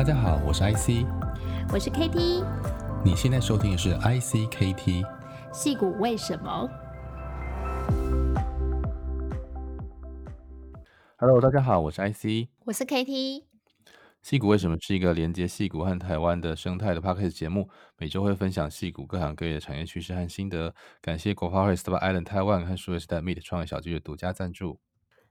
大家好，我是 IC，我是 KT，你现在收听的是 ICKT。矽谷为什么？Hello，大家好，我是 IC，我是 KT。矽谷为什么是一个连接矽谷和台湾的生态的 Podcast 节目？每周会分享矽谷各行各业的产业趋势和心得。感谢国发会 Startup Island Taiwan 和数位时代 Meet 创业小聚的独家赞助。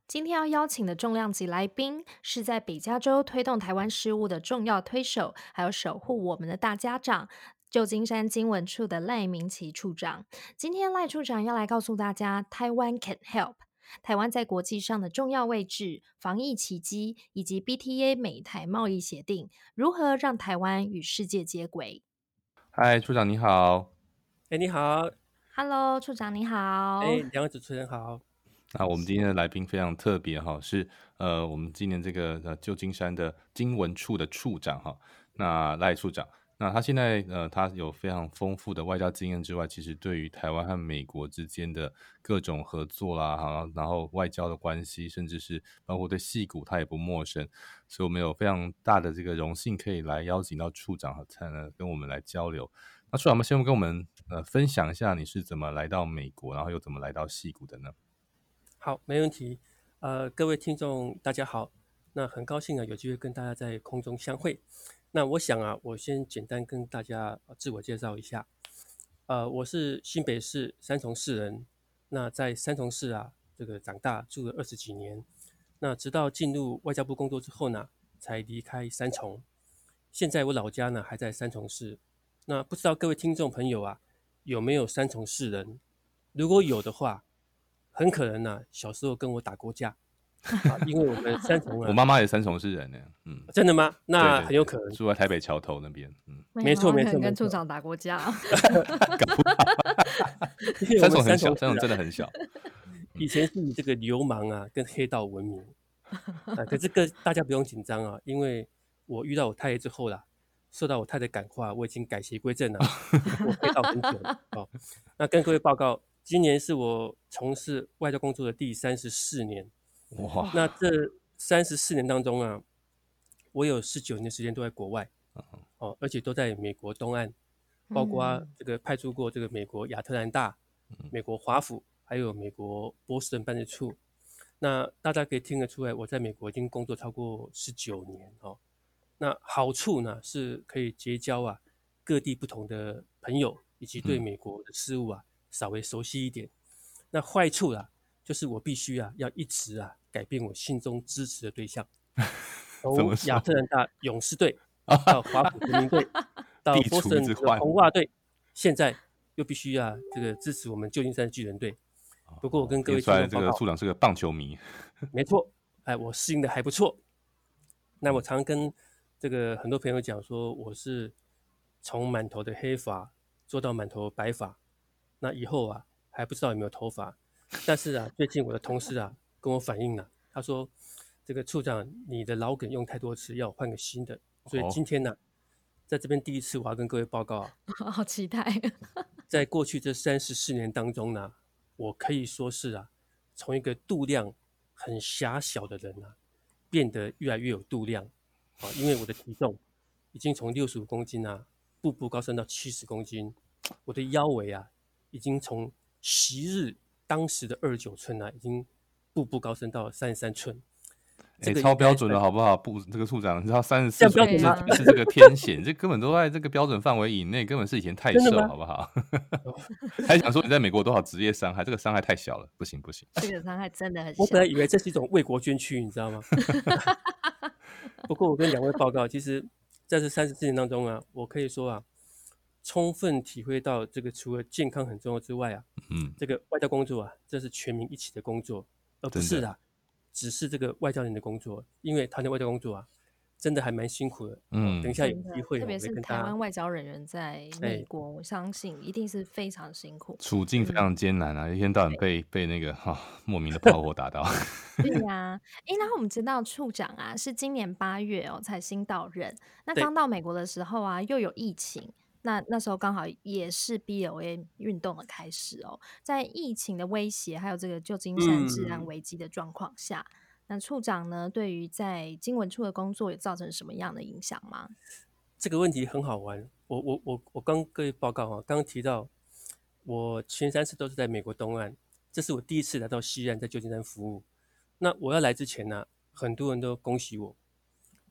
今天要邀请的重量级来宾，是在北加州推动台湾事务的重要推手，还有守护我们的大家长——旧金山经文处的赖明奇处长。今天赖处长要来告诉大家，台湾 can help。台湾在国际上的重要位置、防疫奇迹，以及 BTA 美台贸易协定，如何让台湾与世界接轨？嗨，处长你好。哎，你好。Hello，处长你好。哎，两位主持人好。那我们今天的来宾非常特别哈，是呃，我们今年这个呃旧金山的经文处的处长哈，那赖处长。那他现在呃，他有非常丰富的外交经验之外，其实对于台湾和美国之间的各种合作啦，哈，然后外交的关系，甚至是包括对矽谷，他也不陌生，所以我们有非常大的这个荣幸，可以来邀请到处长和才能跟我们来交流。那处长，们先跟我们呃分享一下你是怎么来到美国，然后又怎么来到矽谷的呢？好，没问题。呃，各位听众大家好，那很高兴啊，有机会跟大家在空中相会。那我想啊，我先简单跟大家自我介绍一下。呃，我是新北市三重市人。那在三重市啊，这个长大住了二十几年。那直到进入外交部工作之后呢，才离开三重。现在我老家呢还在三重市。那不知道各位听众朋友啊，有没有三重市人？如果有的话，很可能呢、啊，小时候跟我打过架。啊，因为我们三重人，我妈妈也三重市人呢，嗯，真的吗？那很有可能住在台北桥头那边，嗯，没错没错，跟处长打过架，三重很小，三重真的很小，以前是以这个流氓啊跟黑道闻名，啊，可这个大家不用紧张啊，因为我遇到我太太之后啦，受到我太太感化，我已经改邪归正了，我黑道很久了，好，那跟各位报告，今年是我从事外交工作的第三十四年。哇！那这三十四年当中啊，我有十九年时间都在国外，哦，而且都在美国东岸，包括这个派出过这个美国亚特兰大、美国华府，还有美国波士顿办事处。那大家可以听得出来，我在美国已经工作超过十九年哦。那好处呢，是可以结交啊各地不同的朋友，以及对美国的事物啊稍微熟悉一点。那坏处啊，就是我必须啊要一直啊。改变我心中支持的对象，从亚特兰大勇士队 到华府国民队，到波士顿的红袜队，现在又必须啊这个支持我们旧金山巨人队。不过我跟各位听众，这个处长是个棒球迷，没错，哎，我适应的还不错。那我常跟这个很多朋友讲说，我是从满头的黑发做到满头白发，那以后啊还不知道有没有头发。但是啊，最近我的同事啊。跟我反映了，他说：“这个处长，你的老梗用太多次，要换个新的。”所以今天呢，在这边第一次，我要跟各位报告啊，好期待！在过去这三十四年当中呢，我可以说是啊，从一个度量很狭小的人啊，变得越来越有度量啊，因为我的体重已经从六十五公斤啊，步步高升到七十公斤，我的腰围啊，已经从昔日当时的二十九寸啊，已经。步步高升到三十三寸，哎、欸，超标准了，好不好？不，这个处长，你知道三十四寸是这个天险，这根本都在这个标准范围以内，根本是以前太瘦，好不好？还想说你在美国多少职业伤害，这个伤害太小了，不行不行，这个伤害真的很小。我本来以为这是一种为国捐躯，你知道吗？不过我跟两位报告，其实在这三十四年当中啊，我可以说啊，充分体会到这个除了健康很重要之外啊，嗯，这个外交工作啊，这是全民一起的工作。而不是啊，只是这个外交人的工作，因为他的外交工作啊，真的还蛮辛苦的。嗯，等一下有机会，特别是台湾外交人员在美国，我相信一定是非常辛苦，处境非常艰难啊，一天到晚被被那个哈莫名的炮火打到。对呀，哎，然后我们知道处长啊是今年八月哦才新到任，那刚到美国的时候啊又有疫情。那那时候刚好也是 B O A 运动的开始哦，在疫情的威胁还有这个旧金山治安危机的状况下，那处长呢，对于在经文处的工作有造成什么样的影响吗？这个问题很好玩。我我我我刚各位报告啊，刚刚提到我前三次都是在美国东岸，这是我第一次来到西岸，在旧金山服务。那我要来之前呢、啊，很多人都恭喜我，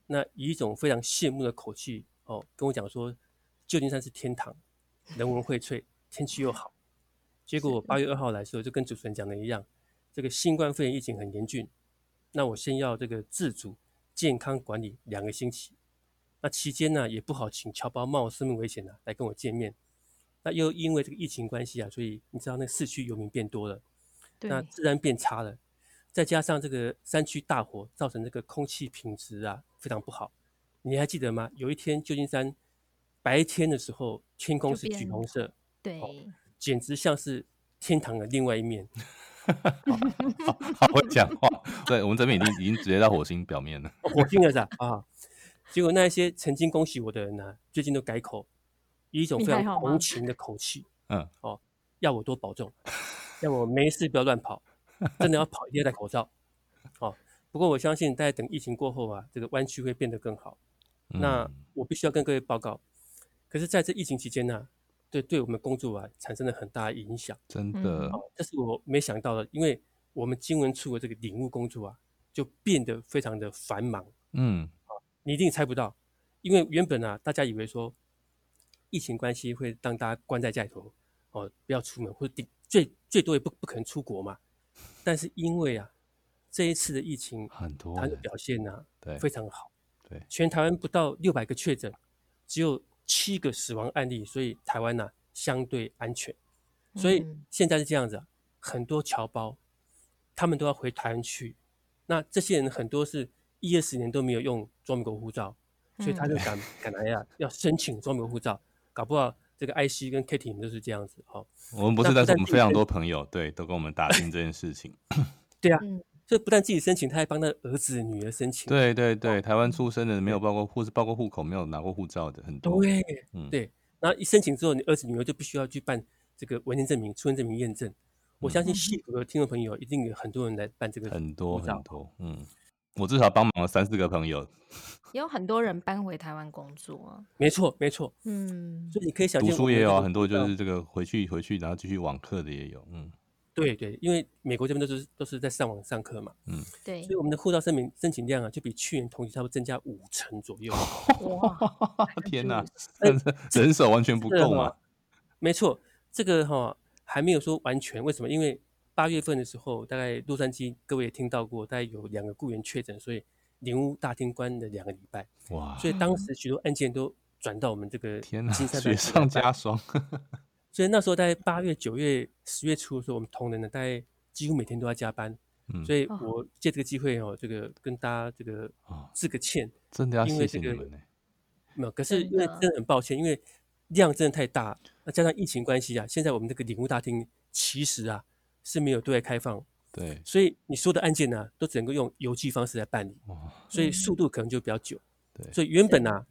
那以一种非常羡慕的口气哦，跟我讲说旧金山是天堂，人文荟萃，天气又好。结果我八月二号来的时候，就跟主持人讲的一样，这个新冠肺炎疫情很严峻，那我先要这个自主健康管理两个星期。那期间呢，也不好请侨胞冒生命危险呢、啊、来跟我见面。那又因为这个疫情关系啊，所以你知道那市区游民变多了，那自然变差了，再加上这个山区大火造成这个空气品质啊非常不好。你还记得吗？有一天旧金山白天的时候，天空是橘红色，对、哦，简直像是天堂的另外一面。好，好会讲话。对，我们这边已经已经直接到火星表面了。火星了是吧？啊。结果那一些曾经恭喜我的人呢、啊，最近都改口，以一种非常同情的口气，嗯，哦，要我多保重，要我没事不要乱跑，真的要跑一定要戴口罩，哦。不过我相信，大家等疫情过后啊，这个湾区会变得更好。嗯、那我必须要跟各位报告，可是在这疫情期间呢、啊，对对我们工作啊产生了很大的影响，真的、哦，这是我没想到的，因为我们经文处的这个领务工作啊，就变得非常的繁忙，嗯。你一定猜不到，因为原本啊，大家以为说疫情关系会让大家关在家里头，哦，不要出门，或者顶最最多也不不可能出国嘛。但是因为啊，这一次的疫情很多，它的表现呢、啊，对，非常好。对，全台湾不到六百个确诊，只有七个死亡案例，所以台湾呢、啊、相对安全。所以现在是这样子啊，很多侨胞他们都要回台湾去，那这些人很多是。一二十年都没有用中美国护照，所以他就赶赶来呀，要申请中美国护照，搞不好这个 IC 跟 Kitty 都是这样子哈。我们不是，但是我们非常多朋友对都跟我们打听这件事情。对啊，所以不但自己申请，他还帮他儿子女儿申请。对对对，台湾出生的没有报过或是报过户口没有拿过护照的很多。对，嗯对。然后一申请之后，你儿子女儿就必须要去办这个文件证明、出生证明验证。我相信矽谷的听众朋友一定有很多人来办这个很多很多，嗯。我至少帮忙了三四个朋友，也有很多人搬回台湾工作。没错，没错，嗯，所以你可以想，读书也有啊，很多就是这个回去回去，然后继续网课的也有，嗯，对对，因为美国这边都是都是在上网上课嘛，嗯，对，所以我们的护照申请申请量啊，就比去年同期差不多增加五成左右。哇，天哪，人手完全不够嘛？没错，这个哈还没有说完全，为什么？因为八月份的时候，大概洛杉矶各位也听到过，大概有两个雇员确诊，所以领屋大厅关了两个礼拜。哇！所以当时许多案件都转到我们这个天哪，雪上加霜。所以那时候在八月、九月、十月初的时候，我们同仁呢，大概几乎每天都在加班。嗯，所以我借这个机会哦，这个跟大家这个致个歉，真的要谢谢你们呢。没有，可是因为真的很抱歉，因为量真的太大，那加上疫情关系啊，现在我们这个领务大厅其实啊。是没有对外开放，对，所以你说的案件呢、啊，都只能够用邮寄方式来办理，哦、所以速度可能就比较久。对，所以原本呢、啊，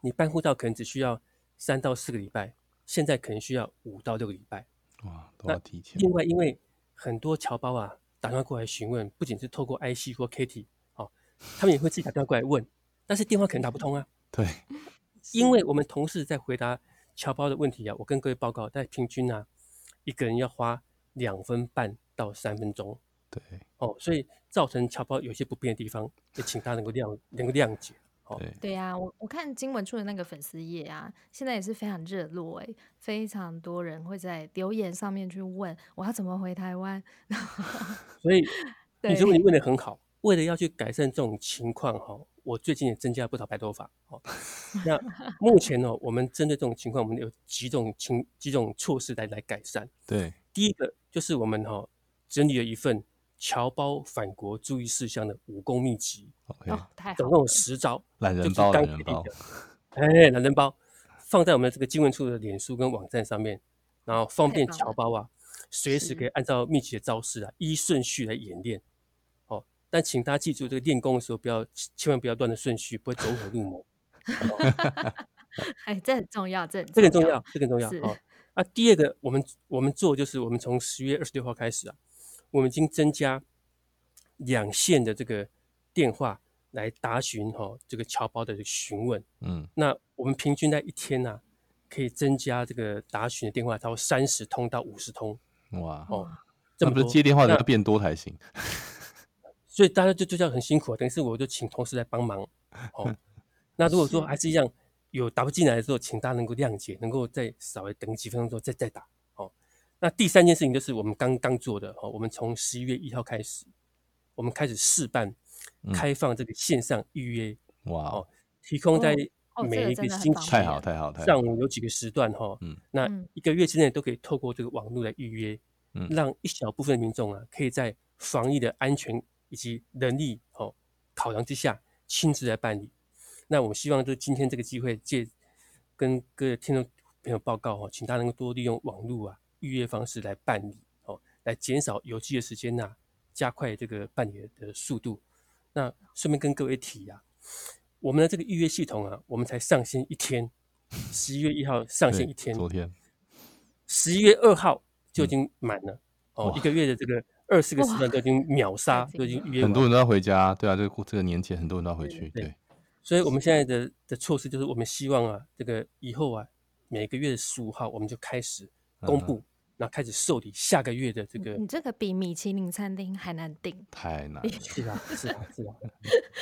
你办护照可能只需要三到四个礼拜，现在可能需要五到六个礼拜。哇，都要提前。另外，因为很多侨胞啊打电话过来询问，不仅是透过 IC 或 KT，哦，他们也会自己打电话过来问，但是电话可能打不通啊。对，因为我们同事在回答侨胞的问题啊，我跟各位报告，但平均啊，一个人要花。两分半到三分钟，对，哦，所以造成侨胞有些不便的地方，也请他能够谅能够谅解。哦，对呀、啊，我我看经文处的那个粉丝页啊，现在也是非常热络哎，非常多人会在留言上面去问我要怎么回台湾。所以，你这个问题问得很好，为了要去改善这种情况哈，我最近也增加了不少白头发。哦，那目前呢，我们针对这种情况，我们有几种情几种措施来来改善。对，第一个。就是我们哈、哦、整理了一份侨胞返国注意事项的武功秘籍，OK，总共有十招，懒人包，懒人包，哎，懒人包放在我们这个经文处的脸书跟网站上面，然后方便侨胞啊随时可以按照秘籍的招式啊依顺序来演练。哦，但请大家记住，这个练功的时候不要千万不要乱的顺序，不会走火入魔。哎，这很重要，这这很重要，这很重要哦。啊，第二个，我们我们做就是我们从十月二十六号开始啊，我们已经增加两线的这个电话来答询哈、哦、这个侨胞的询问。嗯，那我们平均在一天呢、啊，可以增加这个答询的电话超过三十通到五十通。哇哦，这不是接电话的要变多才行。所以大家就就这样很辛苦，等于是我就请同事来帮忙。哦，那如果说还是一样有打不进来的时候，请大家能够谅解，能够再稍微等几分钟之后再再打。哦，那第三件事情就是我们刚刚做的哦，我们从十一月一号开始，我们开始试办开放这个线上预约。哇、嗯、哦，提供在每一个星期太好太好太好。上午有几个时段哈，嗯，那一个月之内都可以透过这个网络来预约，嗯，让一小部分民众啊，可以在防疫的安全以及能力哦考量之下，亲自来办理。那我们希望就今天这个机会借跟各位听众朋友报告哦，请大家能够多利用网络啊预约方式来办理哦，来减少邮寄的时间呐，加快这个办理的速度。那顺便跟各位提啊。我们的这个预约系统啊，我们才上线一天，十一月一号上线一天，昨天，十一月二号就已经满了，嗯、哦，一个月的这个二十个时段都已经秒杀，都已经预约，很多人都要回家，对啊，这个这个年前很多人都要回去，对，所以我们现在的的措施就是，我们希望啊，这个以后啊，每个月的十五号我们就开始公布。嗯那开始受理下个月的这个，你这个比米其林餐厅还难定，太难了，是啊，是啊，是啊，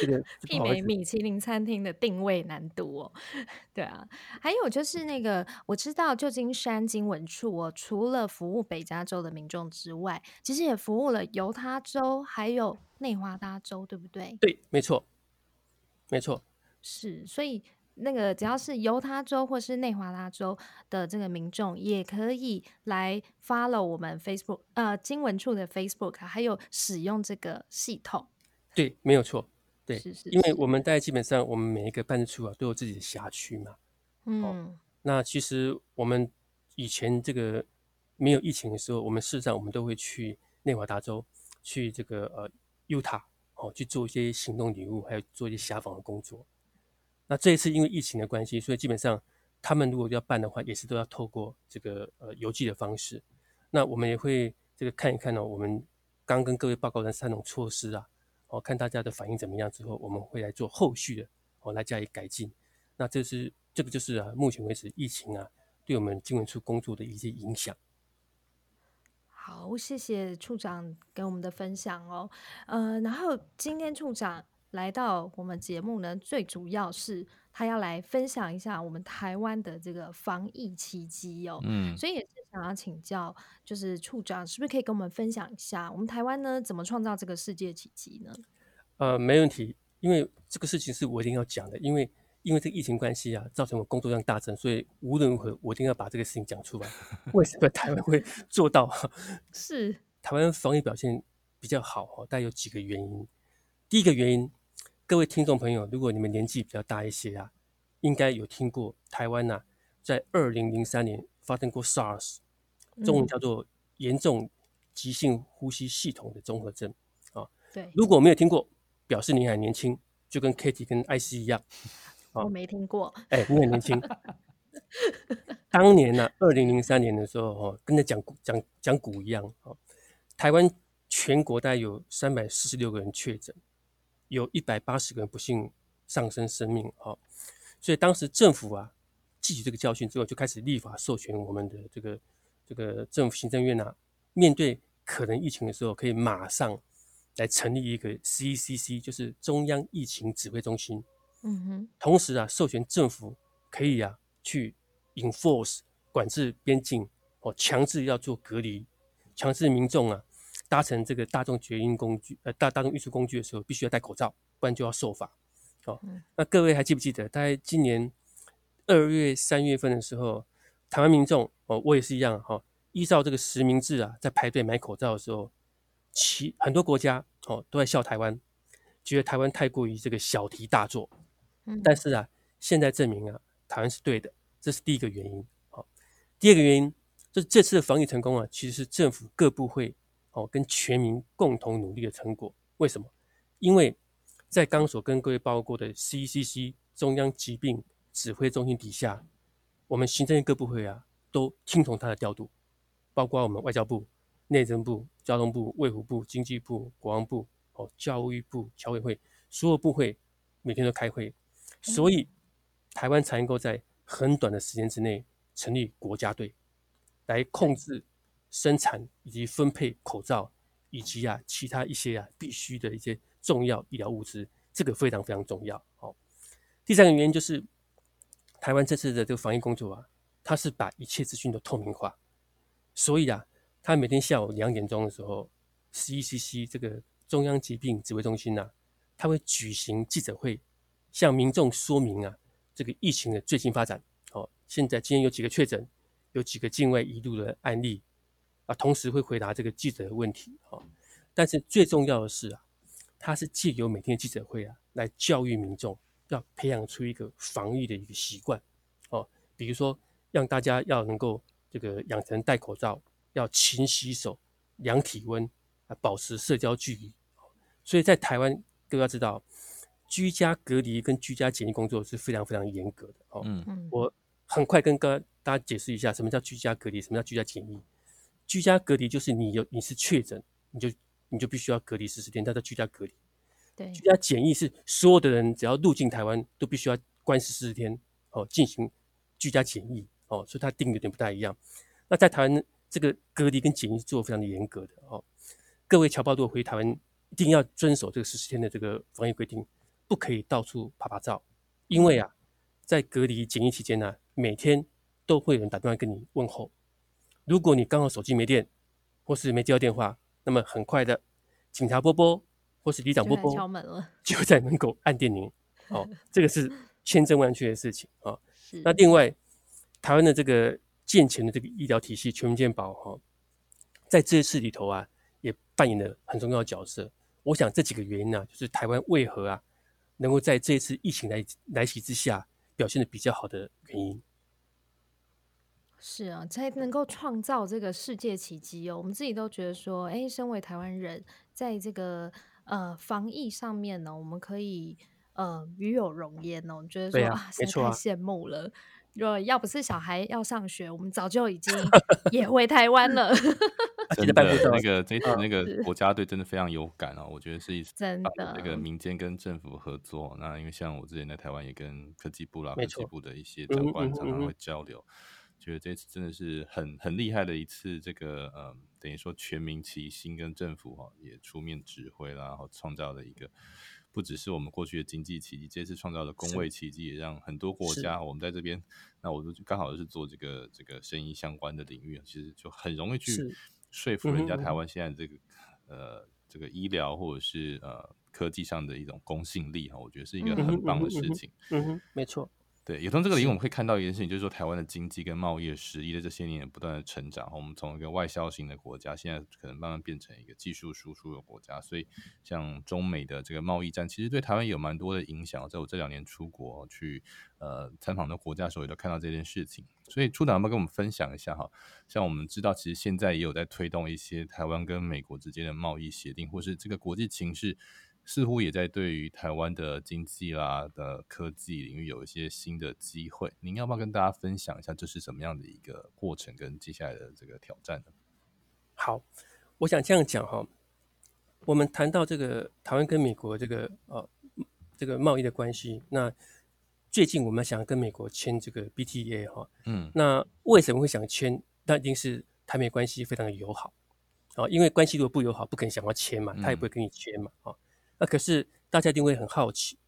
这个 媲美米其林餐厅的定位难度哦。对啊，还有就是那个，我知道旧金山经文处哦，除了服务北加州的民众之外，其实也服务了犹他州还有内华达州，对不对？对，没错，没错，是，所以。那个只要是犹他州或是内华达州的这个民众，也可以来 follow 我们 Facebook 呃经文处的 Facebook，还有使用这个系统。对，没有错。对，是是是，因为我们大家基本上我们每一个办事处啊都有自己的辖区嘛。嗯、哦。那其实我们以前这个没有疫情的时候，我们事实上我们都会去内华达州，去这个呃犹他哦去做一些行动礼物，还有做一些辖访的工作。那这一次因为疫情的关系，所以基本上他们如果要办的话，也是都要透过这个呃邮寄的方式。那我们也会这个看一看呢、哦，我们刚跟各位报告的三种措施啊，哦，看大家的反应怎么样之后，我们会来做后续的哦来加以改进。那这是这个就是啊，目前为止疫情啊对我们经文处工作的一些影响。好，谢谢处长给我们的分享哦。呃，然后今天处长。来到我们节目呢，最主要是他要来分享一下我们台湾的这个防疫奇迹哦。嗯，所以也是想要请教，就是处长是不是可以跟我们分享一下，我们台湾呢怎么创造这个世界奇迹呢？呃，没问题，因为这个事情是我一定要讲的，因为因为这个疫情关系啊，造成我工作量大增，所以无论如何我一定要把这个事情讲出来。为什么台湾会做到？是台湾防疫表现比较好哦，但有几个原因。第一个原因。各位听众朋友，如果你们年纪比较大一些啊，应该有听过台湾呐、啊，在二零零三年发生过 SARS，中文叫做严重急性呼吸系统的综合症啊。对，如果没有听过，表示你还年轻，就跟 Kitty 跟艾斯一样。我没听过。哎、欸，你很年轻。当年呢、啊，二零零三年的时候，哦，跟着讲讲讲股一样，哦，台湾全国大概有三百四十六个人确诊。有一百八十个人不幸丧生生命，哦，所以当时政府啊，记起这个教训之后，就开始立法授权我们的这个这个政府行政院呐、啊，面对可能疫情的时候，可以马上来成立一个 CCC，就是中央疫情指挥中心。嗯哼。同时啊，授权政府可以啊去 enforce 管制边境，哦，强制要做隔离，强制民众啊。搭乘这个大众捷运工具，呃，大大众运输工具的时候，必须要戴口罩，不然就要受罚。哦，那各位还记不记得，大概今年二月、三月份的时候，台湾民众，哦，我也是一样，哈、哦，依照这个实名制啊，在排队买口罩的时候，其很多国家，哦，都在笑台湾，觉得台湾太过于这个小题大做。嗯，但是啊，现在证明啊，台湾是对的，这是第一个原因。好、哦，第二个原因，就是这次的防疫成功啊，其实是政府各部会。哦，跟全民共同努力的成果，为什么？因为在刚所跟各位报告过的 CCC 中央疾病指挥中心底下，我们行政院各部会啊，都听从他的调度，包括我们外交部、内政部、交通部、卫福部、经济部、国防部、哦，教育部侨委会所有部会每天都开会，所以台湾才能够在很短的时间之内成立国家队，来控制生产以及分配口罩以及啊其他一些啊必须的一些重要医疗物资，这个非常非常重要。好，第三个原因就是台湾这次的这个防疫工作啊，它是把一切资讯都透明化，所以啊，他每天下午两点钟的时候，CECC 这个中央疾病指挥中心啊，他会举行记者会，向民众说明啊这个疫情的最新发展。哦，现在今天有几个确诊，有几个境外移入的案例啊，同时会回答这个记者的问题。啊，但是最重要的是啊，他是借由每天的记者会啊，来教育民众，要培养出一个防疫的一个习惯。哦，比如说让大家要能够这个养成戴口罩，要勤洗手、量体温啊，保持社交距离。所以在台湾，各位要知道。居家隔离跟居家检疫工作是非常非常严格的哦。嗯，我很快跟大家解释一下什么叫居家隔离，什么叫居家检疫。居家隔离就是你有你是确诊，你就你就必须要隔离十四天，他在居家隔离。对，居家检疫是所有的人只要入境台湾都必须要关十四天哦，进行居家检疫哦，所以他定的有点不太一样。那在台湾这个隔离跟检疫是做的非常的严格的哦。各位侨胞如果回台湾，一定要遵守这个十四天的这个防疫规定。不可以到处拍拍照，因为啊，在隔离检疫期间呢、啊，每天都会有人打电话跟你问候。如果你刚好手机没电，或是没接到电话，那么很快的，警察波波或是里长波波就敲门了，就在门口按电铃。哦，这个是千真万确的事情啊。哦、那另外，台湾的这个健全的这个医疗体系全民健保哈、哦，在这次里头啊，也扮演了很重要的角色。我想这几个原因呢、啊，就是台湾为何啊？能够在这一次疫情来来袭之下表现的比较好的原因，是啊，才能够创造这个世界奇迹哦。我们自己都觉得说，哎，身为台湾人，在这个呃防疫上面呢，我们可以呃与有荣焉哦。我觉得说啊，实在太羡慕了。若要不是小孩要上学，我们早就已经 也回台湾了。真的，那个这次那个国家队真的非常有感哦。我觉得是一次真的那个民间跟政府合作。那因为像我之前在台湾也跟科技部啦、科技部的一些长官常常会交流，觉得这次真的是很很厉害的一次。这个呃，等于说全民齐心，跟政府哈也出面指挥啦，然后创造了一个。不只是我们过去的经济奇迹，这次创造的工位奇迹，也让很多国家，我们在这边，那我就刚好是做这个这个生意相关的领域，其实就很容易去说服人家台湾现在这个呃这个医疗或者是呃科技上的一种公信力哈，我觉得是一个很棒的事情。嗯哼，没错。对，也从这个里我们可以看到一件事情，就是说台湾的经济跟贸易的实力在这些年不断的成长。我们从一个外销型的国家，现在可能慢慢变成一个技术输出的国家。所以，像中美的这个贸易战，其实对台湾有蛮多的影响。在我这两年出国去呃参访的国家的时候，也都看到这件事情。所以，处长要不要跟我们分享一下哈？像我们知道，其实现在也有在推动一些台湾跟美国之间的贸易协定，或是这个国际情势。似乎也在对于台湾的经济啦的科技领域有一些新的机会，您要不要跟大家分享一下这是什么样的一个过程跟接下来的这个挑战呢？好，我想这样讲哈，我们谈到这个台湾跟美国这个呃这个贸易的关系，那最近我们想跟美国签这个 BTA 哈，嗯，那为什么会想签？那一定是台美关系非常的友好啊，因为关系如果不友好，不可能想要签嘛，他也不会跟你签嘛，啊。那可是大家一定会很好奇，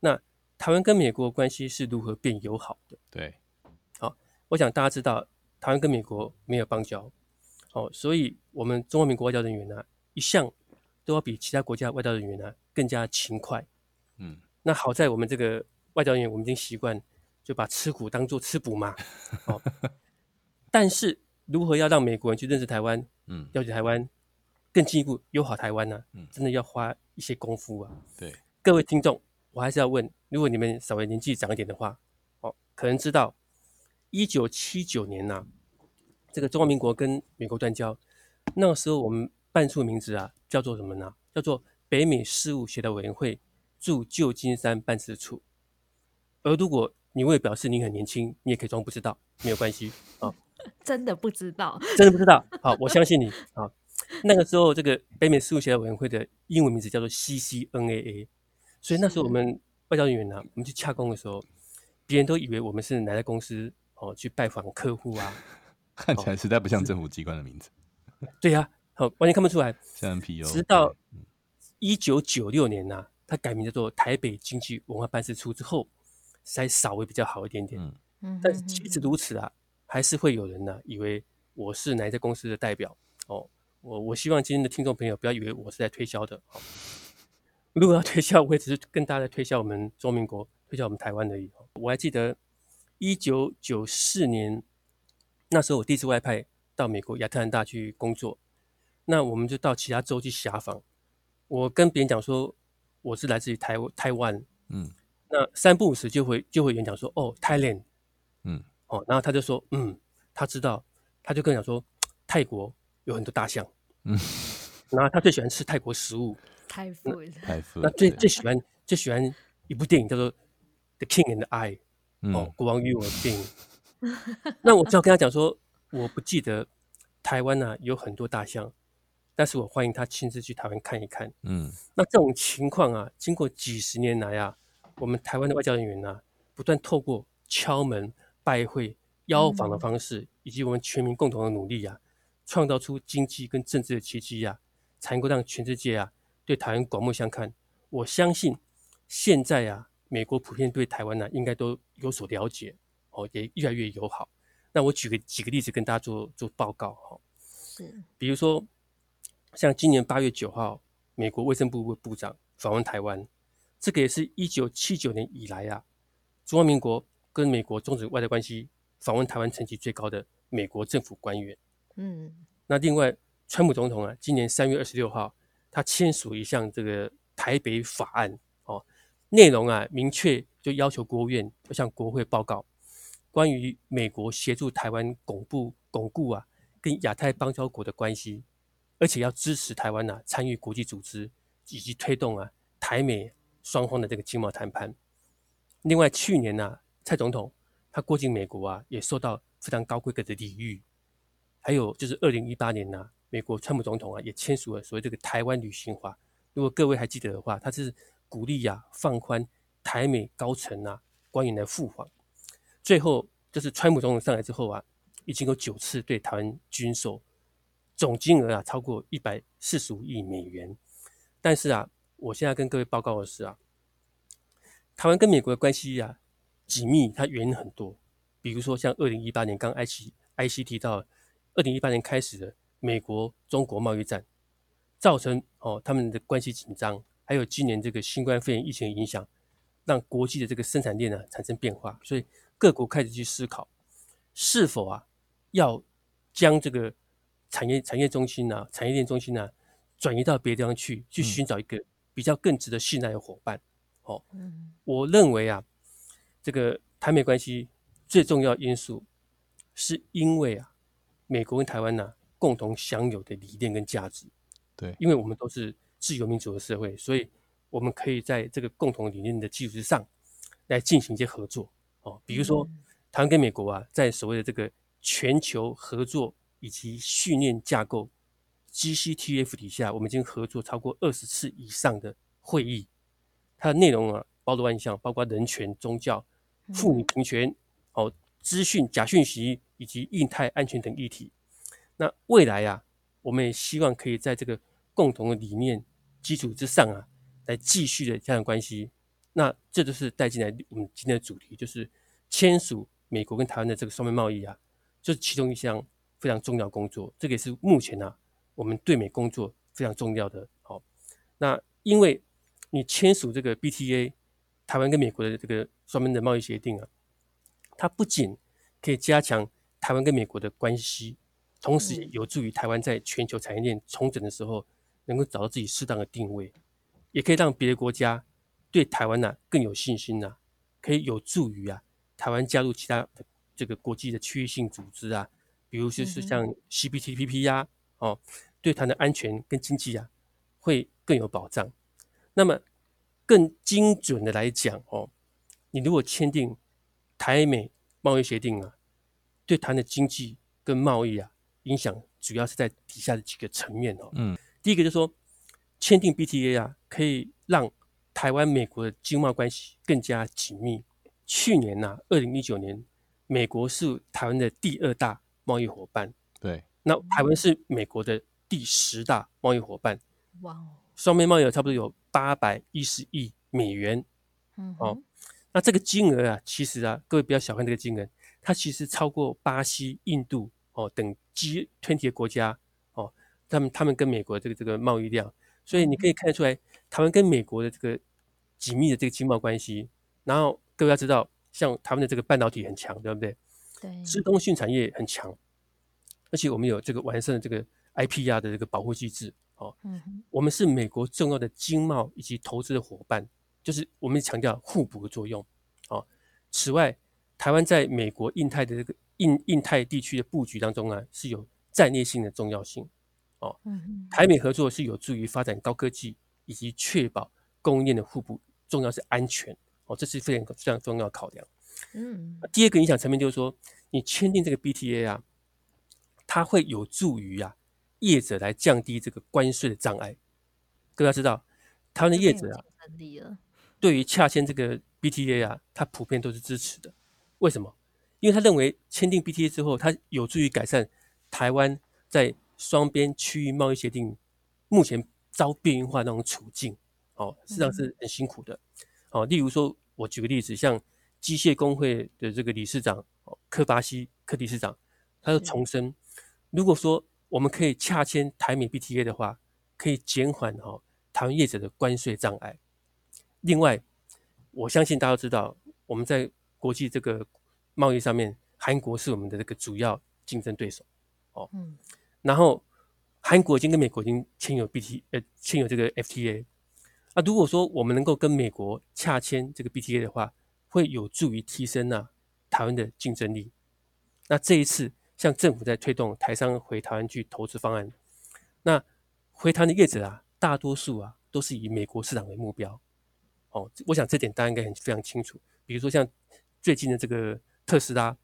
那台湾跟美国关系是如何变友好的？对，好，我想大家知道，台湾跟美国没有邦交，哦，所以我们中华民国外交人员呢，一向都要比其他国家外交人员呢更加勤快。嗯，那好在我们这个外交人员，我们已经习惯就把吃苦当做吃补嘛。哦，但是如何要让美国人去认识台湾，嗯，了解台湾？更进一步友好台湾呢、啊，真的要花一些功夫啊。对，各位听众，我还是要问，如果你们稍微年纪长一点的话，哦，可能知道，一九七九年呐、啊，这个中华民国跟美国断交，那个时候我们办处名字啊，叫做什么呢？叫做北美事务协调委员会驻旧金山办事处。而如果你为表示你很年轻，你也可以装不知道，没有关系啊。真的不知道，真的不知道。好，我相信你啊。那个时候，这个北美事务协调委员会的英文名字叫做 CCNAA，所以那时候我们外交人员呢、啊，我们去洽公的时候，别人都以为我们是哪家公司哦，去拜访客户啊，看起来实在不像政府机关的名字。对呀、啊，好，完全看不出来。像 NPO。直到一九九六年呐、啊，他改名叫做台北经济文化办事处之后，才稍微比较好一点点。嗯，但是即使如此啊，还是会有人呢、啊，以为我是哪一家公司的代表哦。我我希望今天的听众朋友不要以为我是在推销的。哦、如果要推销，我也只是跟大家在推销我们中华民国，推销我们台湾而已。我还记得一九九四年那时候，我第一次外派到美国亚特兰大去工作，那我们就到其他州去遐访。我跟别人讲说我是来自于台台湾，嗯，那三不五时就会就会有人讲说哦，Thailand，嗯，哦，然后他就说嗯，他知道，他就跟我讲说 泰国。有很多大象，嗯，然后他最喜欢吃泰国食物，泰富，泰富，那最最喜欢最喜欢一部电影叫做《The King and the I》，哦，国王与我的电影。那我只要跟他讲说，我不记得台湾呢有很多大象，但是我欢迎他亲自去台湾看一看。嗯，那这种情况啊，经过几十年来啊，我们台湾的外交人员呢，不断透过敲门、拜会、邀访的方式，以及我们全民共同的努力啊。创造出经济跟政治的奇迹呀，才能够让全世界啊对台湾刮目相看。我相信现在啊，美国普遍对台湾呢、啊、应该都有所了解哦，也越来越友好。那我举个几个例子跟大家做做报告哈。是，比如说像今年八月九号，美国卫生部部长访问台湾，这个也是一九七九年以来啊，中华民国跟美国终止外交关系访问台湾成绩最高的美国政府官员。嗯，那另外，川普总统啊，今年三月二十六号，他签署一项这个台北法案哦，内容啊明确就要求国务院要向国会报告关于美国协助台湾巩固巩固啊跟亚太邦交国的关系，而且要支持台湾呐、啊、参与国际组织以及推动啊台美双方的这个经贸谈判。另外，去年呢、啊，蔡总统他过境美国啊，也受到非常高规格的礼遇。还有就是二零一八年呢、美国川普总统啊也签署了所谓这个台湾旅行法。如果各位还记得的话，他是鼓励呀、啊、放宽台美高层啊官员的赴访。最后就是川普总统上来之后啊，已经有九次对台湾军售，总金额啊超过一百四十五亿美元。但是啊，我现在跟各位报告的是啊，台湾跟美国的关系啊紧密，它原因很多。比如说像二零一八年刚 IC IC 提到。二零一八年开始的美国中国贸易战，造成哦他们的关系紧张，还有今年这个新冠肺炎疫情的影响，让国际的这个生产链呢产生变化，所以各国开始去思考，是否啊要将这个产业产业中心啊产业链中心啊转移到别的地方去，去寻找一个比较更值得信赖的伙伴。哦，我认为啊，这个台美关系最重要因素是因为啊。美国跟台湾呢、啊，共同享有的理念跟价值，对，因为我们都是自由民主的社会，所以我们可以在这个共同理念的基础之上，来进行一些合作哦。比如说，台湾跟美国啊，在所谓的这个全球合作以及训练架构 GCTF 底下，我们已经合作超过二十次以上的会议，它的内容啊，包罗万象，包括人权、宗教、妇女平权，哦。资讯假讯息以及印太安全等议题，那未来啊，我们也希望可以在这个共同的理念基础之上啊，来继续的加强关系。那这就是带进来我们今天的主题，就是签署美国跟台湾的这个双边贸易啊，就是其中一项非常重要工作。这个也是目前啊，我们对美工作非常重要的。好，那因为你签署这个 BTA，台湾跟美国的这个双边的贸易协定啊。它不仅可以加强台湾跟美国的关系，同时也有助于台湾在全球产业链重整的时候，能够找到自己适当的定位，也可以让别的国家对台湾呢、啊、更有信心呐、啊，可以有助于啊台湾加入其他的这个国际的区域性组织啊，比如就是像 CPTPP 呀、啊，哦，对它的安全跟经济啊会更有保障。那么更精准的来讲哦，你如果签订。台美贸易协定啊，对台湾的经济跟贸易啊影响主要是在底下的几个层面哦。嗯，第一个就是说，签订 BTA 啊，可以让台湾美国的经贸关系更加紧密。去年呐、啊，二零一九年，美国是台湾的第二大贸易伙伴。对，那台湾是美国的第十大贸易伙伴。哇哦，双边贸易差不多有八百一十亿美元。嗯，哦，那这个金额啊，其实啊，各位不要小看这个金额，它其实超过巴西、印度哦等 G20 的国家哦，他们他们跟美国的这个这个贸易量，所以你可以看得出来，台湾跟美国的这个紧密的这个经贸关系，然后。各位要知道，像他们的这个半导体很强，对不对？对，资通讯产业很强，而且我们有这个完善的这个 IPR 的这个保护机制。哦，嗯，我们是美国重要的经贸以及投资的伙伴，就是我们强调互补的作用。哦，此外，台湾在美国印太的这个印印太地区的布局当中啊，是有战略性的重要性。哦，嗯，台美合作是有助于发展高科技以及确保供应链的互补，重要是安全。哦，这是非常非常重要的考量。嗯，第二个影响层面就是说，你签订这个 BTA 啊，它会有助于啊业者来降低这个关税的障碍。各位要知道，台湾的业者啊，对于洽签这个 BTA 啊，他普遍都是支持的。为什么？因为他认为签订 BTA 之后，它有助于改善台湾在双边区域贸易协定目前遭边缘化那种处境。哦，实际上是很辛苦的。嗯哦，例如说，我举个例子，像机械工会的这个理事长柯巴西柯理事长，他就重申，如果说我们可以洽签台美 BTA 的话，可以减缓哈台湾业者的关税障碍。另外，我相信大家都知道，我们在国际这个贸易上面，韩国是我们的这个主要竞争对手。哦，嗯，然后韩国已经跟美国已经签有 BT 呃签有这个 FTA。那如果说我们能够跟美国洽签这个 BTA 的话，会有助于提升啊台湾的竞争力。那这一次，像政府在推动台商回台湾去投资方案，那回台湾的业者啊，大多数啊都是以美国市场为目标。哦，我想这点大家应该很非常清楚。比如说像最近的这个特斯拉，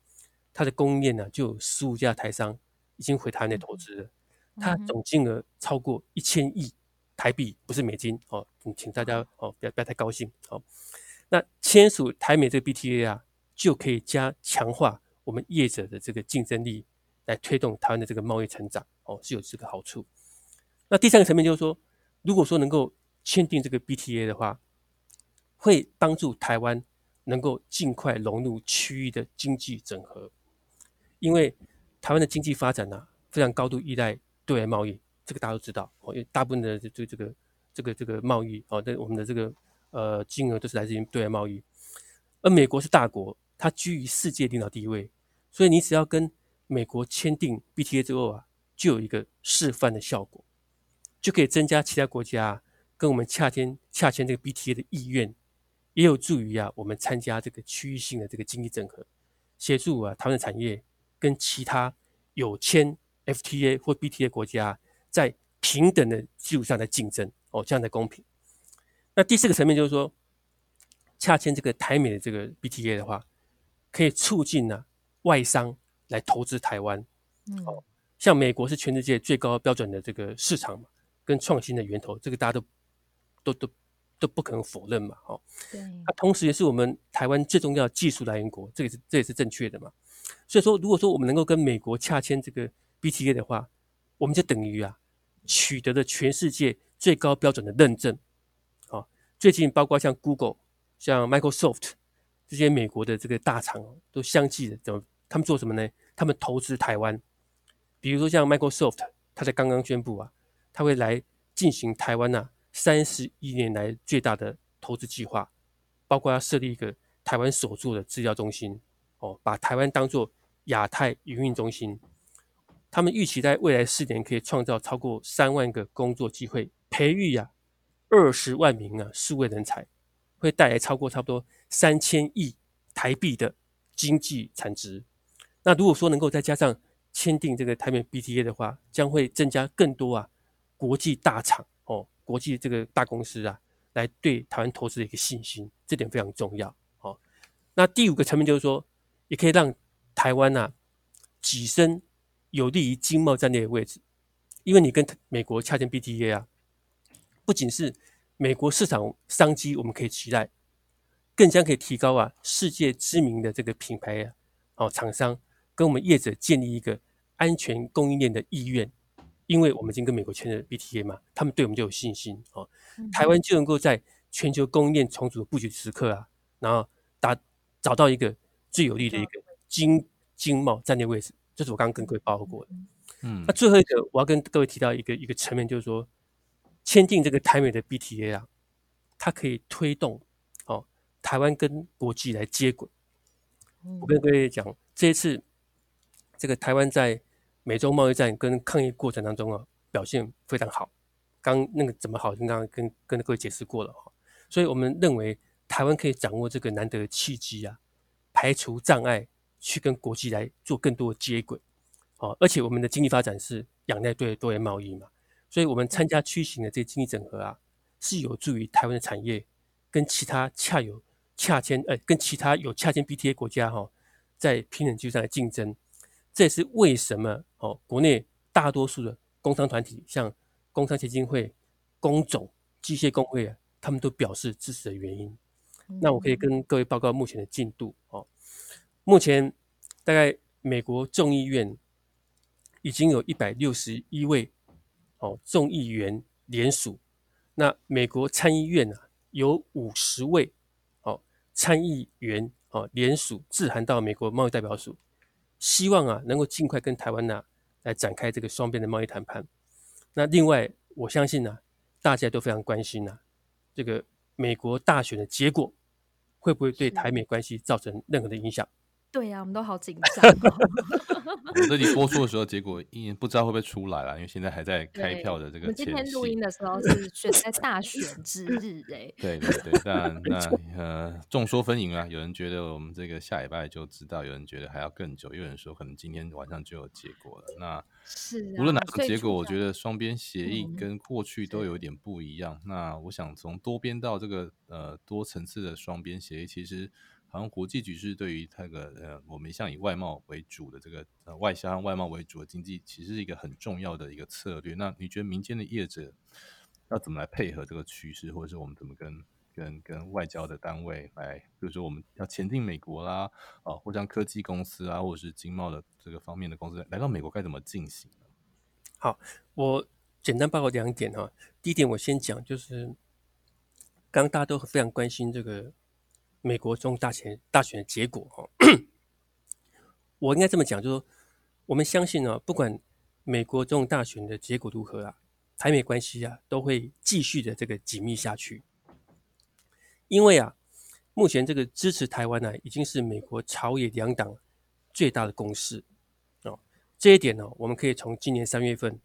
它的供应链呢就有十五家台商已经回台湾来投资了，它总金额超过一千亿。台币不是美金哦，请大家哦不要不要太高兴哦。那签署台美这个 BTA 啊，就可以加强化我们业者的这个竞争力，来推动台湾的这个贸易成长哦，是有这个好处。那第三个层面就是说，如果说能够签订这个 BTA 的话，会帮助台湾能够尽快融入区域的经济整合，因为台湾的经济发展呢、非常高度依赖对外贸易。这个大家都知道哦，因为大部分的这这个这个这个贸易哦，对我们的这个呃金额都是来自于对外贸易。而美国是大国，它居于世界领导地位，所以你只要跟美国签订 BTA 之后啊，就有一个示范的效果，就可以增加其他国家跟我们洽签洽签这个 BTA 的意愿，也有助于啊我们参加这个区域性的这个经济整合，协助啊台湾的产业跟其他有签 FTA 或 BTA 国家。在平等的基础上的竞争哦，这样的公平。那第四个层面就是说，洽签这个台美的这个 BTA 的话，可以促进呢、啊、外商来投资台湾。嗯，哦，像美国是全世界最高标准的这个市场嘛，跟创新的源头，这个大家都都都都不可能否认嘛。哦，对。它同时也是我们台湾最重要的技术来源国，这也是这也是正确的嘛。所以说，如果说我们能够跟美国洽签这个 BTA 的话，我们就等于啊。取得了全世界最高标准的认证，啊，最近包括像 Google、像 Microsoft 这些美国的这个大厂都相继的怎么？他们做什么呢？他们投资台湾，比如说像 Microsoft，它才刚刚宣布啊，它会来进行台湾呐三十一年来最大的投资计划，包括要设立一个台湾首座的资料中心，哦，把台湾当做亚太营运中心。他们预期在未来四年可以创造超过三万个工作机会，培育呀二十万名啊数位人才，会带来超过差不多三千亿台币的经济产值。那如果说能够再加上签订这个台美 BTA 的话，将会增加更多啊国际大厂哦，国际这个大公司啊来对台湾投资的一个信心，这点非常重要哦。那第五个层面就是说，也可以让台湾呐跻身。有利于经贸战略的位置，因为你跟美国洽签 BTA 啊，不仅是美国市场商机我们可以期待，更将可以提高啊世界知名的这个品牌啊哦厂商跟我们业者建立一个安全供应链的意愿，因为我们已经跟美国签了 BTA 嘛，他们对我们就有信心哦，台湾就能够在全球供应链重组的布局时刻啊，然后打找到一个最有利的一个经经贸战略位置。这是我刚刚跟各位报告过的。嗯，那最后一个我要跟各位提到一个一个层面，就是说，签订这个台美的 BTA 啊，它可以推动哦台湾跟国际来接轨。我跟各位讲，这一次这个台湾在美洲贸易战跟抗疫过程当中啊，表现非常好。刚那个怎么好？刚刚跟跟各位解释过了哈。所以我们认为台湾可以掌握这个难得的契机啊，排除障碍。去跟国际来做更多的接轨，哦，而且我们的经济发展是仰赖对多元贸易嘛，所以我们参加区型的这些经济整合啊，是有助于台湾的产业跟其他恰有恰签呃跟其他有恰签 BTA 国家哈、哦，在平等基础上的竞争，这也是为什么哦国内大多数的工商团体，像工商协进会、工总、机械工会啊，他们都表示支持的原因。那我可以跟各位报告目前的进度哦。目前，大概美国众议院已经有一百六十一位哦众议员联署，那美国参议院啊有五十位哦参议员哦联署致函到美国贸易代表署，希望啊能够尽快跟台湾呐来展开这个双边的贸易谈判。那另外，我相信呢，大家都非常关心呐，这个美国大选的结果会不会对台美关系造成任何的影响？对呀、啊，我们都好紧张、哦。我这里播出的时候，结果一不知道会不会出来了，因为现在还在开票的这个。我们今天录音的时候是选在大选之日，哎。对对对，但那 呃众说纷纭啊，有人觉得我们这个下礼拜就知道，有人觉得还要更久，有人说可能今天晚上就有结果了。那是、啊、无论哪个结果，我觉得双边协议跟过去都有点不一样。嗯、那我想从多边到这个呃多层次的双边协议，其实。好像国际局势对于这个呃，我们一向以外贸为主的这个呃外销外贸为主的经济，其实是一个很重要的一个策略。那你觉得民间的业者要怎么来配合这个趋势，或者是我们怎么跟跟跟外交的单位来，比如说我们要前进美国啦，啊，或像科技公司啊，或者是经贸的这个方面的公司来到美国该怎么进行？好，我简单报告两点哈。第一点我先讲，就是刚刚大家都非常关心这个。美国中大选大选的结果哈，我应该这么讲，就是说，我们相信啊，不管美国中大选的结果如何啊，台美关系啊都会继续的这个紧密下去。因为啊，目前这个支持台湾呢，已经是美国朝野两党最大的共识哦。这一点呢，我们可以从今年三月份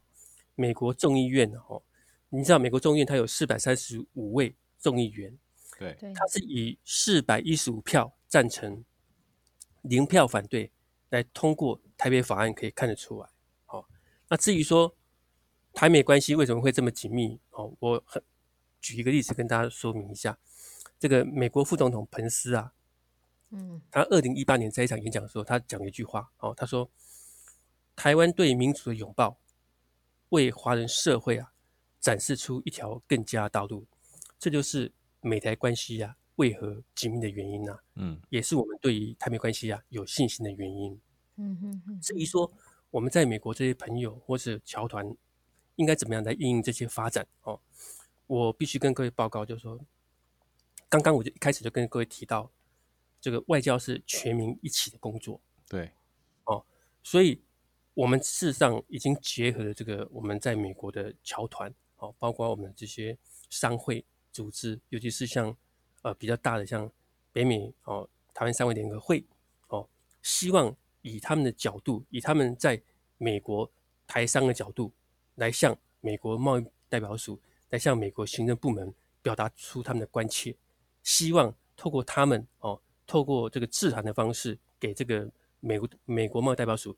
美国众议院哦，你知道美国众议院它有四百三十五位众议员。对，他是以四百一十五票赞成，零票反对来通过台北法案，可以看得出来。好，那至于说台美关系为什么会这么紧密？哦，我很举一个例子跟大家说明一下。这个美国副总统彭斯啊，嗯，他二零一八年在一场演讲的时候，他讲了一句话，哦，他说：“台湾对民主的拥抱，为华人社会啊展示出一条更加道路。”这就是。美台关系呀、啊，为何紧密的原因呢、啊？嗯，也是我们对于台美关系啊有信心的原因。嗯哼哼。至于说我们在美国这些朋友或是侨团，应该怎么样来应应这些发展？哦，我必须跟各位报告，就是说，刚刚我就一开始就跟各位提到，这个外交是全民一起的工作。对。哦，所以我们事实上已经结合了这个我们在美国的侨团，哦，包括我们这些商会。组织，尤其是像呃比较大的，像北美哦，台湾商会联合会哦，希望以他们的角度，以他们在美国台商的角度，来向美国贸易代表署，来向美国行政部门表达出他们的关切，希望透过他们哦，透过这个致函的方式，给这个美国美国贸易代表署，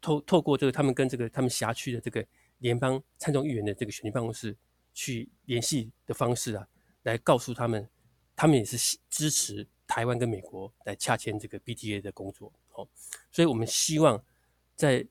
透透过这个他们跟这个他们辖区的这个联邦参众议员的这个选举办公室。去联系的方式啊，来告诉他们，他们也是支持台湾跟美国来洽签这个 BTA 的工作。哦，所以我们希望在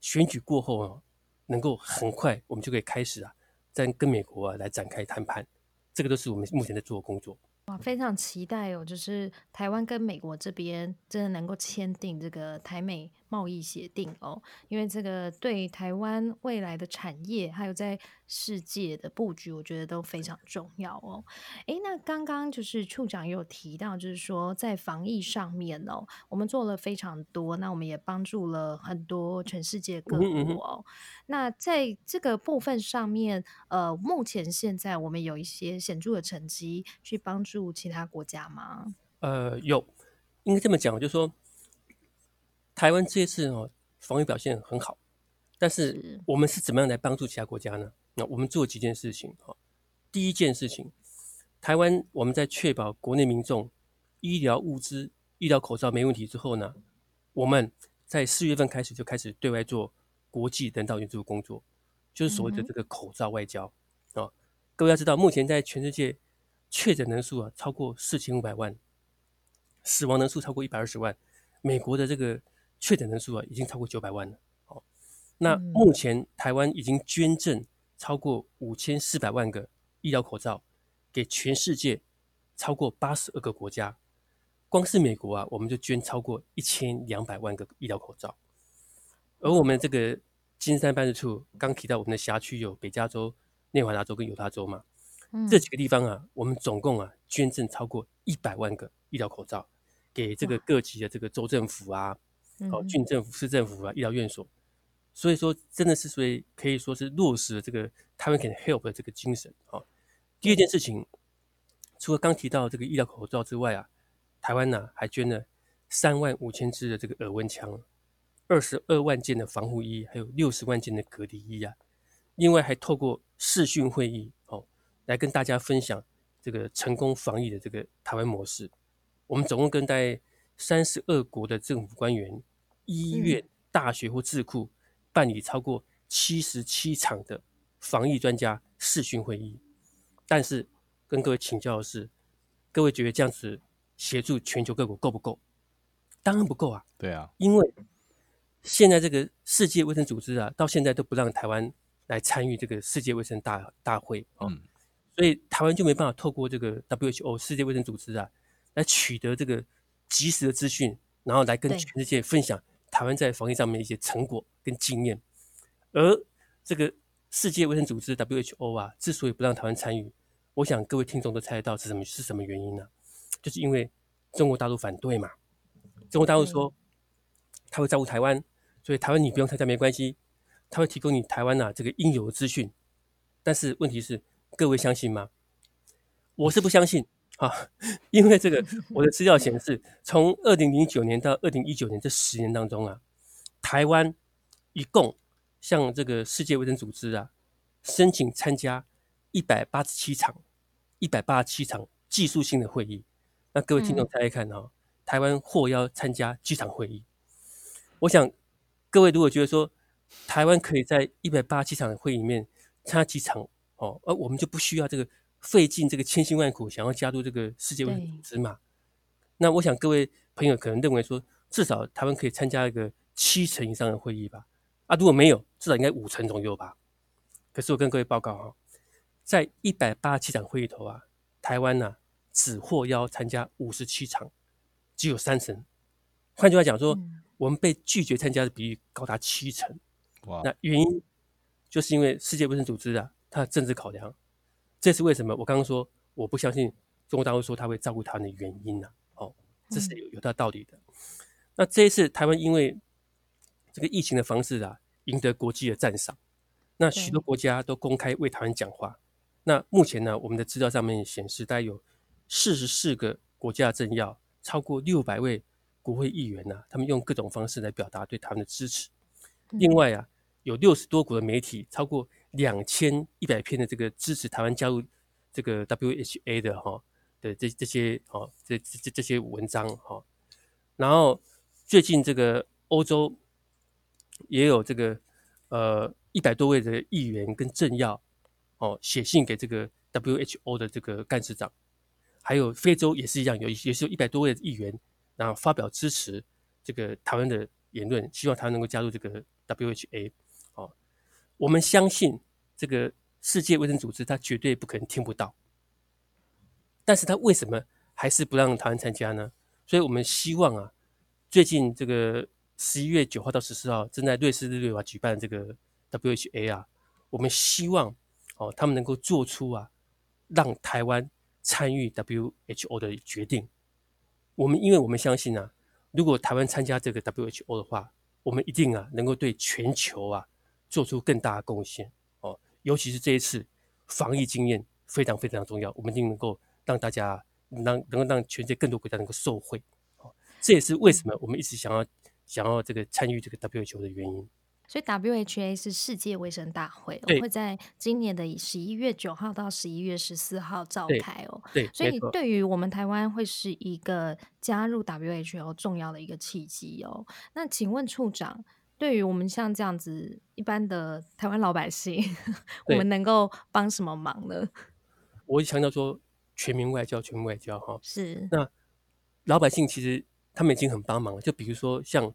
选举过后啊，能够很快我们就可以开始啊，再跟美国啊来展开谈判，这个都是我们目前在做的工作。哇，非常期待哦！就是台湾跟美国这边真的能够签订这个台美贸易协定哦，因为这个对台湾未来的产业还有在世界的布局，我觉得都非常重要哦。诶，那刚刚就是处长也有提到，就是说在防疫上面哦，我们做了非常多，那我们也帮助了很多全世界各国哦。嗯嗯嗯。那在这个部分上面，呃，目前现在我们有一些显著的成绩去帮助其他国家吗？呃，有，应该这么讲，就是说。台湾这次哦，防疫表现很好，但是我们是怎么样来帮助其他国家呢？那我们做几件事情哈。第一件事情，台湾我们在确保国内民众医疗物资、医疗口罩没问题之后呢，我们在四月份开始就开始对外做国际人道援助工作，就是所谓的这个口罩外交啊。嗯、各位要知道，目前在全世界确诊人数啊超过四千五百万，死亡人数超过一百二十万，美国的这个。确诊人数啊，已经超过九百万了。好，那目前台湾已经捐赠超过五千四百万个医疗口罩给全世界超过八十二个国家。光是美国啊，我们就捐超过一千两百万个医疗口罩。而我们这个金山办事处刚提到，我们的辖区有北加州、内华达州跟犹他州嘛，这几个地方啊，我们总共啊捐赠超过一百万个医疗口罩给这个各级的这个州政府啊。好，郡政府、市政府啊，医疗院所，所以说真的是所以可以说是落实了这个他们 can help 的这个精神。好，第二件事情，除了刚提到这个医疗口罩之外啊，台湾呢还捐了三万五千支的这个耳温枪，二十二万件的防护衣，还有六十万件的隔离衣啊。另外还透过视讯会议，哦，来跟大家分享这个成功防疫的这个台湾模式。我们总共跟大概三十二国的政府官员。医院、大学或智库办理超过七十七场的防疫专家视讯会议，但是跟各位请教的是，各位觉得这样子协助全球各国够不够？当然不够啊！对啊，因为现在这个世界卫生组织啊，到现在都不让台湾来参与这个世界卫生大大会啊，嗯、所以台湾就没办法透过这个 WHO 世界卫生组织啊，来取得这个及时的资讯，然后来跟全世界分享。台湾在防疫上面一些成果跟经验，而这个世界卫生组织 WHO 啊，之所以不让台湾参与，我想各位听众都猜得到是什么是什么原因呢？就是因为中国大陆反对嘛。中国大陆说他会照顾台湾，所以台湾你不用参加没关系，他会提供你台湾啊这个应有的资讯。但是问题是，各位相信吗？我是不相信。啊，因为这个，我的资料显示，从二零零九年到二零一九年这十年当中啊，台湾一共向这个世界卫生组织啊申请参加一百八十七场，一百八十七场技术性的会议。那各位听众猜猜看哈、哦，台湾或要参加几场会议？我想各位如果觉得说台湾可以在一百八十七场的会议里面参加几场哦，而我们就不需要这个。费尽这个千辛万苦想要加入这个世界卫生组织嘛？那我想各位朋友可能认为说，至少台湾可以参加一个七成以上的会议吧？啊，如果没有，至少应该五成左右吧？可是我跟各位报告哈，在一百八十七场会议头啊，台湾呐只获邀参加五十七场，只有三成。换句话讲说，我们被拒绝参加的比例高达七成。哇！那原因就是因为世界卫生组织啊，它的政治考量。这是为什么？我刚刚说我不相信中国大陆说他会照顾台湾的原因呢、啊？哦，这是有有它道理的。嗯、那这一次台湾因为这个疫情的方式啊，赢得国际的赞赏。那许多国家都公开为台湾讲话。那目前呢，我们的资料上面显示，大概有四十四个国家政要，超过六百位国会议员呢、啊，他们用各种方式来表达对台湾的支持。嗯、另外啊，有六十多国的媒体，超过。两千一百篇的这个支持台湾加入这个 WHA 的哈的这这些哈这这这些文章哈，然后最近这个欧洲也有这个呃一百多位的议员跟政要哦写信给这个 WHO 的这个干事长，还有非洲也是一样，有也是有一百多位的议员然后发表支持这个台湾的言论，希望台湾能够加入这个 WHA，我们相信这个世界卫生组织它绝对不可能听不到，但是他为什么还是不让台湾参加呢？所以我们希望啊，最近这个十一月九号到十四号正在瑞士日内瓦举办这个 WHA 啊，我们希望哦他们能够做出啊让台湾参与 WHO 的决定。我们因为我们相信啊，如果台湾参加这个 WHO 的话，我们一定啊能够对全球啊做出更大的贡献哦。尤其是这一次防疫经验非常非常重要，我们一定能够让大家让能够让全世界更多国家能够受惠哦。这也是为什么我们一直想要想要这个参与这个 WHO 的原因。所以 WHA 是世界卫生大会，会在今年的十一月九号到十一月十四号召开哦。对，所以对于我们台湾会是一个加入 WHO 重要的一个契机哦。那请问处长，对于我们像这样子一般的台湾老百姓，我们能够帮什么忙呢？我强调说，全民外交，全民外交哈。是。那老百姓其实他们已经很帮忙了，就比如说像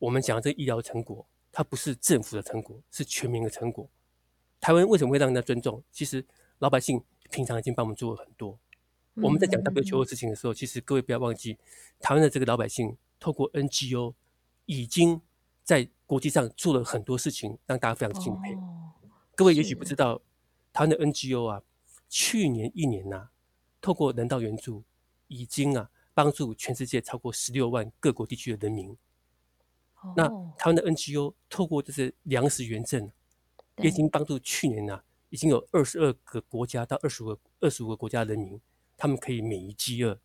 我们讲的这个医疗成果。它不是政府的成果，是全民的成果。台湾为什么会让人家尊重？其实老百姓平常已经帮我们做了很多。我们在讲 WHO 的事情的时候，其实各位不要忘记，台湾的这个老百姓透过 NGO 已经在国际上做了很多事情，让大家非常敬佩。各位也许不知道，台湾的 NGO 啊，去年一年呐，透过人道援助，已经啊帮助全世界超过十六万各国地区的人民。那台湾的 NGO 透过就是粮食援赠，也已经帮助去年呢、啊，已经有二十二个国家到二十五个二十五个国家的人民，他们可以免于饥饿。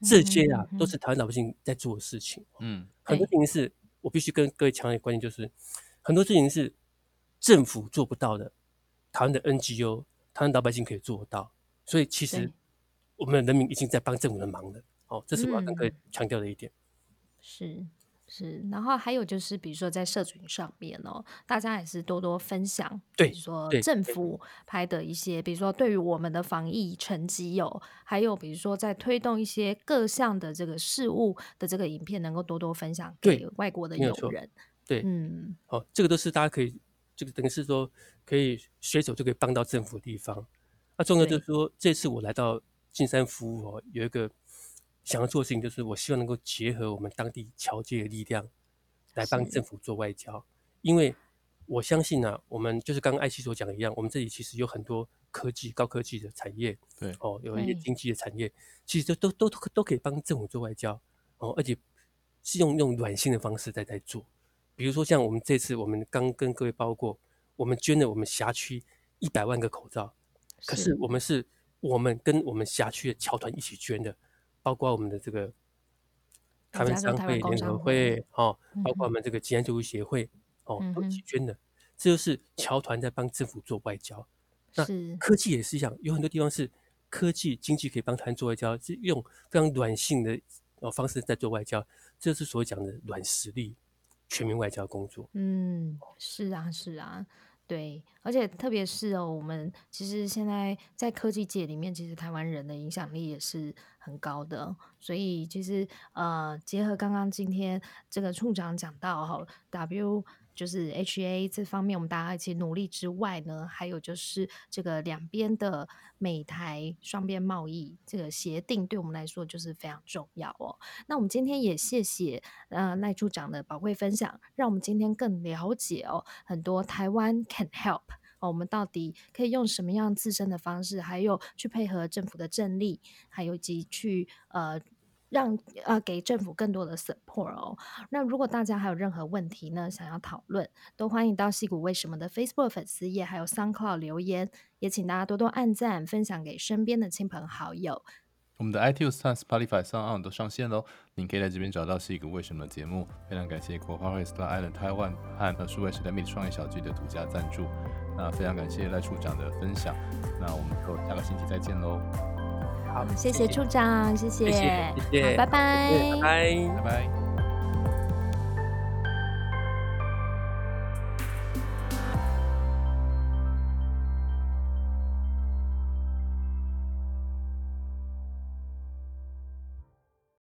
这些啊，都是台湾老百姓在做的事情。嗯，很多事情是我必须跟各位强调一个观念，就是很多事情是政府做不到的，台湾的 NGO，台湾老百姓可以做得到。所以其实我们的人民已经在帮政府的忙了。哦，这是我要跟各位强调的一点。是。是，然后还有就是，比如说在社群上面哦，大家也是多多分享，对，比如说政府拍的一些，比如说对于我们的防疫成绩有，还有比如说在推动一些各项的这个事物的这个影片，能够多多分享给外国的友人。对，嗯，好，这个都是大家可以，这个等于是说可以随手就可以帮到政府的地方。那重要就是说，这次我来到金山服务哦，有一个。想要做的事情就是，我希望能够结合我们当地侨界的力量，来帮政府做外交。因为我相信呢、啊，我们就是刚刚艾希所讲的一样，我们这里其实有很多科技、高科技的产业，对哦，有一些经济的产业，其实都都都都可以帮政府做外交哦，而且是用用软性的方式在在做。比如说像我们这次，我们刚跟各位报过，我们捐了我们辖区一百万个口罩，可是我们是我们跟我们辖区的侨团一起捐的。包括我们的这个 台湾商会联合会哦，包括我们这个吉安救护协会哦，都一起捐的。这就是侨团在帮政府做外交。那科技也是一样，有很多地方是科技经济可以帮台湾做外交，是用非常软性的哦方式在做外交。这是所谓讲的软实力全民外交工作。嗯，是啊，是啊。对，而且特别是哦，我们其实现在在科技界里面，其实台湾人的影响力也是很高的。所以其实呃，结合刚刚今天这个处长讲到哈，W。就是 HA 这方面，我们大家一起努力之外呢，还有就是这个两边的美台双边贸易这个协定，对我们来说就是非常重要哦。那我们今天也谢谢呃赖处长的宝贵分享，让我们今天更了解哦很多台湾 can help 哦，我们到底可以用什么样自身的方式，还有去配合政府的政力，还有及去呃。让呃给政府更多的 support 哦。那如果大家还有任何问题呢，想要讨论，都欢迎到矽谷为什么的 Facebook 粉丝页还有 SoundCloud 留言，也请大家多多按赞，分享给身边的亲朋好友。我们的 iTunes 和 Spotify SoundOn 都上线喽，您可以在这边找到矽谷为什么的节目。非常感谢国花会 Star Island Taiwan 和数位时代魅力创业小聚的独家赞助。那非常感谢赖处长的分享，那我们就下个星期再见喽。好，谢谢处长，谢谢，谢谢，谢谢，好，拜拜，拜拜，拜拜。